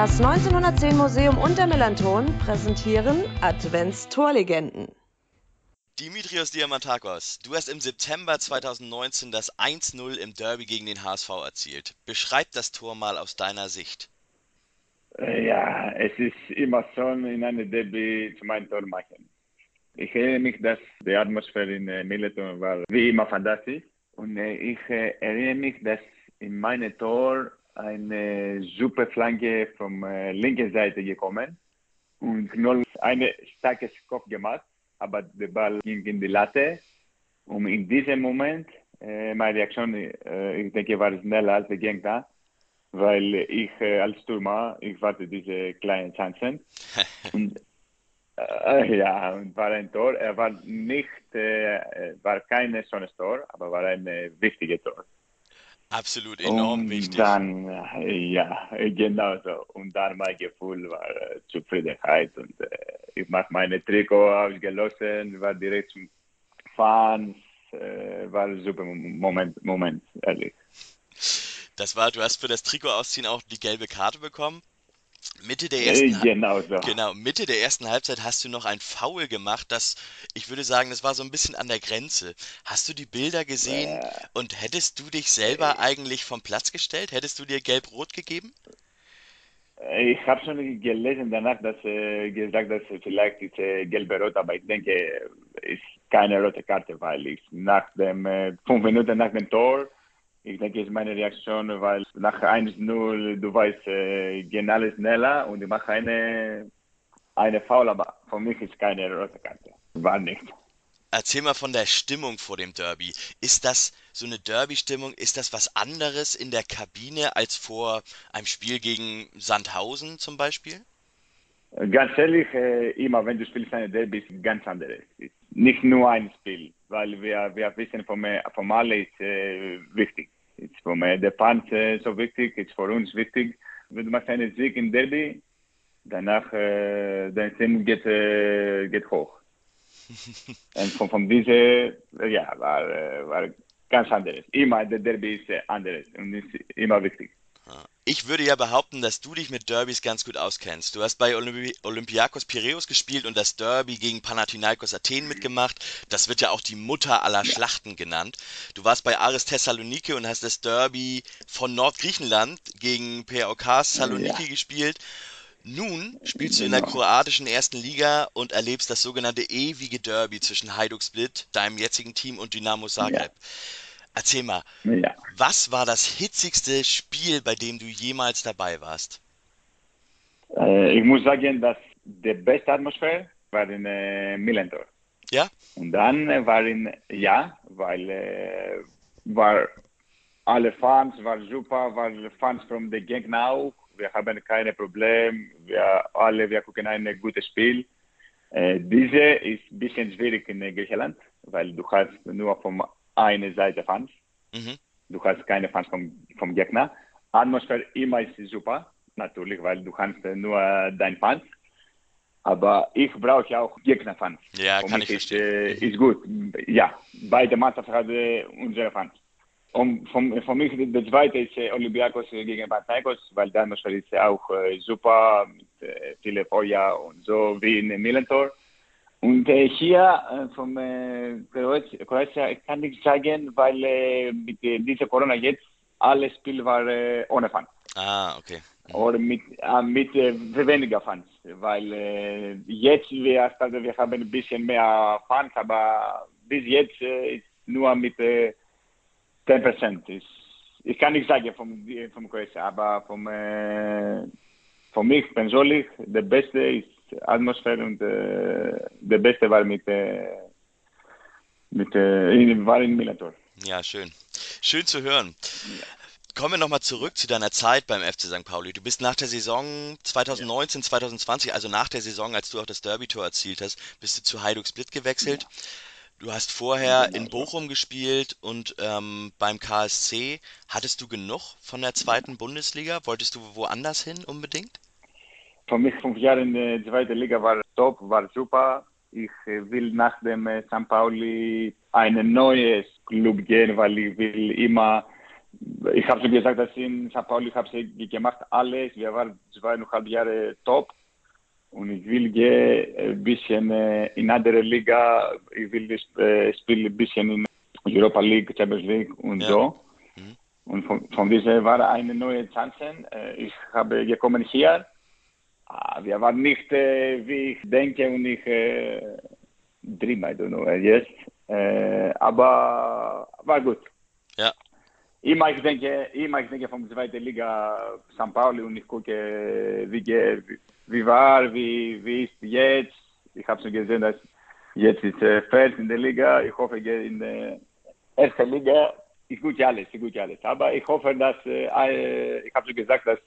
Das 1910 Museum und der Melanton präsentieren Adventstorlegenden. Dimitrios Diamantakos, du hast im September 2019 das 1-0 im Derby gegen den HSV erzielt. Beschreib das Tor mal aus deiner Sicht. Äh, ja, es ist immer so in einem Derby zu meinem Tor machen. Ich erinnere mich, dass die Atmosphäre in äh, Milton war wie immer fantastisch. Und äh, ich erinnere mich, dass in meinem Tor eine super Flanke von äh, linken Seite gekommen und Knoll eine starkes Kopf gemacht aber der Ball ging in die Latte. Und in diesem Moment, äh, meine Reaktion, äh, ich denke, war schneller als der Gegner, weil ich äh, als Stürmer, ich warte diese kleinen Chancen. und äh, ja, und war ein Tor. Er war nicht, äh, war kein schönes Tor, aber war ein äh, wichtiges Tor. Absolut enorm und wichtig. Dann, ja, genau so. Und dann mein Gefühl war äh, Zufriedenheit und äh, ich mache meine Trikot ausgelossen, war direkt zum Fans, äh, war ein super Moment, Moment, ehrlich. Das war, du hast für das Trikot ausziehen auch die gelbe Karte bekommen. Mitte der ersten genau, so. genau, Mitte der ersten Halbzeit hast du noch ein Foul gemacht, das ich würde sagen, das war so ein bisschen an der Grenze. Hast du die Bilder gesehen Äh. und hättest du dich selber eigentlich vom Platz gestellt? Hättest du dir gelb-rot gegeben? Ich habe schon gelesen danach, dass äh, gesagt, dass vielleicht ist äh, gelbe Rot, aber ich denke, es ist keine rote Karte, weil ich nach dem äh, fünf Minuten nach dem Tor, ich denke, ist meine Reaktion, weil nach 1-0, du weißt, äh, gehen alle schneller und ich mache eine, eine Foul, aber für mich ist keine rote Karte. War nicht. Erzähl mal von der Stimmung vor dem Derby. Ist das so eine Derby-Stimmung? Ist das was anderes in der Kabine als vor einem Spiel gegen Sandhausen zum Beispiel? Ganz ehrlich, äh, immer wenn du spielst eine Derby, ist ganz anderes. Ist nicht nur ein Spiel, weil wir, wir wissen, vom, vom alle ist äh, wichtig. Ist vom äh, der Fans äh, so wichtig, ist für uns wichtig. Wenn du machst einen Sieg im Derby, danach äh, dein Sinn geht, äh, geht hoch. Und von, von diese, ja, war, äh, war ganz anderes. Immer der Derby ist äh, anderes und ist immer wichtig. Ich würde ja behaupten, dass du dich mit Derbys ganz gut auskennst. Du hast bei Olympi Olympiakos Piräus gespielt und das Derby gegen Panathinaikos Athen mitgemacht. Das wird ja auch die Mutter aller Schlachten genannt. Du warst bei Aris Thessaloniki und hast das Derby von Nordgriechenland gegen PAOK Saloniki Ja. gespielt. Nun spielst du in der Genau. kroatischen ersten Liga und erlebst das sogenannte ewige Derby zwischen Hajduk Split, deinem jetzigen Team, und Dynamo Zagreb. Erzähl mal, Ja. was war das hitzigste Spiel, bei dem du jemals dabei warst? Äh, ich muss sagen, dass die beste Atmosphäre war in äh, Millentor. Ja? Und dann äh, war in, ja, weil äh, war alle Fans war super, war Fans von der Gegner auch. Wir haben keine Probleme, wir alle, wir gucken ein gutes Spiel. Äh, diese ist ein bisschen schwierig in Griechenland, weil du hast nur von einer Seite Fans. Mhm. Du hast keine Fans vom, vom Gegner. Atmosphäre immer ist super, natürlich, weil du kannst äh, nur dein Fans. Aber ich brauche auch Gegnerfans. Ja, kann ich ist, verstehen. äh, ist gut. Ja, beide Mannschaften haben äh, unsere Fans. Und von, von mich, der zweite ist äh, Olympiakos gegen Panathinaikos, weil die Atmosphäre ist auch äh, super, mit äh, viele Feuer und so, wie in Millentor. Und äh, hier äh, vom äh, Kroatien, ich kann nicht sagen, weil äh, mit äh, dieser Corona jetzt alles Spiel war äh, ohne Fans. Ah, okay. Oder mit, äh, mit äh, weniger Fans. Weil äh, jetzt wir, also wir haben ein bisschen mehr Fans, aber bis jetzt äh, ist nur mit äh, 10%. Ich, ich kann nicht sagen vom, vom Kroatien, aber vom, äh, von mich persönlich, der Beste ist Atmosphäre und äh, der Beste war mit, äh, mit äh, in, war in Millantor. Ja, schön. Schön zu hören. Kommen wir nochmal zurück zu deiner Zeit beim FC St. Pauli. Du bist nach der Saison 2019, 2020, also nach der Saison, als du auch das Derby-Tor erzielt hast, bist du zu Hajduk Split gewechselt. Du hast vorher in. Bochum gespielt und ähm, beim KSC. Hattest du genug von der zweiten Bundesliga? Wolltest du woanders hin unbedingt? Für mich fünf Jahre in der zweiten Liga war top, war super. Ich äh, will nach dem äh, St. Pauli ein neues Club gehen, weil ich will immer ich habe schon gesagt, dass in St. Pauli habe ich gemacht alles. Wir waren zweieinhalb Jahre top. Und ich will gehen ein bisschen äh, in andere Liga. Ich will äh, spielen ein bisschen in Europa League, Champions League und ja. so. Mhm. Und von, von dieser war eine neue Chance. Äh, ich habe gekommen hier. Ah, wir waren nicht, äh, wie ich denke und ich äh, dream, I don't know, yes. Äh, aber war gut. Ja. Immer ich denke, immer ich denke von der zweiten Liga St. Pauli und ich gucke, wie, wie war, wie, wie ist jetzt. Ich habe schon gesehen, dass jetzt ist äh, Feld in der Liga. Ich hoffe, in der ersten Liga ist gut alles, ist gut alles. Aber ich hoffe, dass, äh, ich habe schon gesagt, dass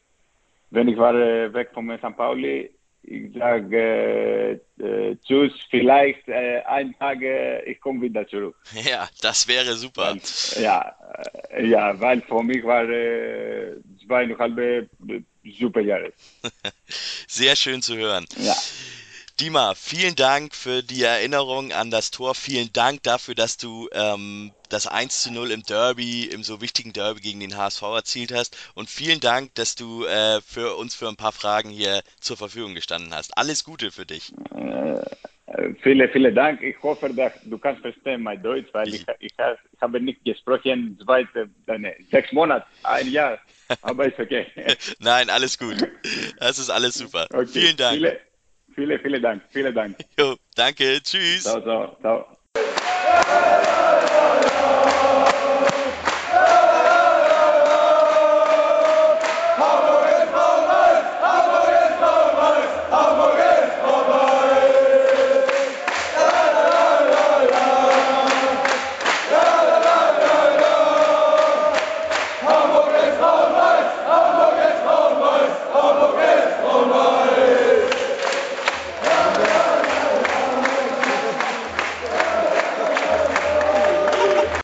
wenn ich war äh, weg von St. Pauli, ich sage äh, tschüss, vielleicht äh, ein Tag äh, ich komme wieder zurück. Ja, das wäre super. Weil, ja, äh, ja, weil für mich war äh, zweieinhalb äh, super Jahre. Sehr schön zu hören. Ja. Dima, vielen Dank für die Erinnerung an das Tor. Vielen Dank dafür, dass du ähm, das 1 zu 0 im Derby, im so wichtigen Derby gegen den HSV erzielt hast. Und vielen Dank, dass du äh, für uns für ein paar Fragen hier zur Verfügung gestanden hast. Alles Gute für dich. Äh, vielen, vielen Dank. Ich hoffe, dass du kannst verstehen mein Deutsch, weil ich, ich, ich habe nicht gesprochen seit äh, sechs Monaten, ein Jahr. Aber ist okay. Nein, alles gut. Das ist alles super. Okay. Vielen Dank. Viele, Vielen, vielen Dank. Vielen Dank. Jo, danke. Tschüss. Ciao, ciao, ciao.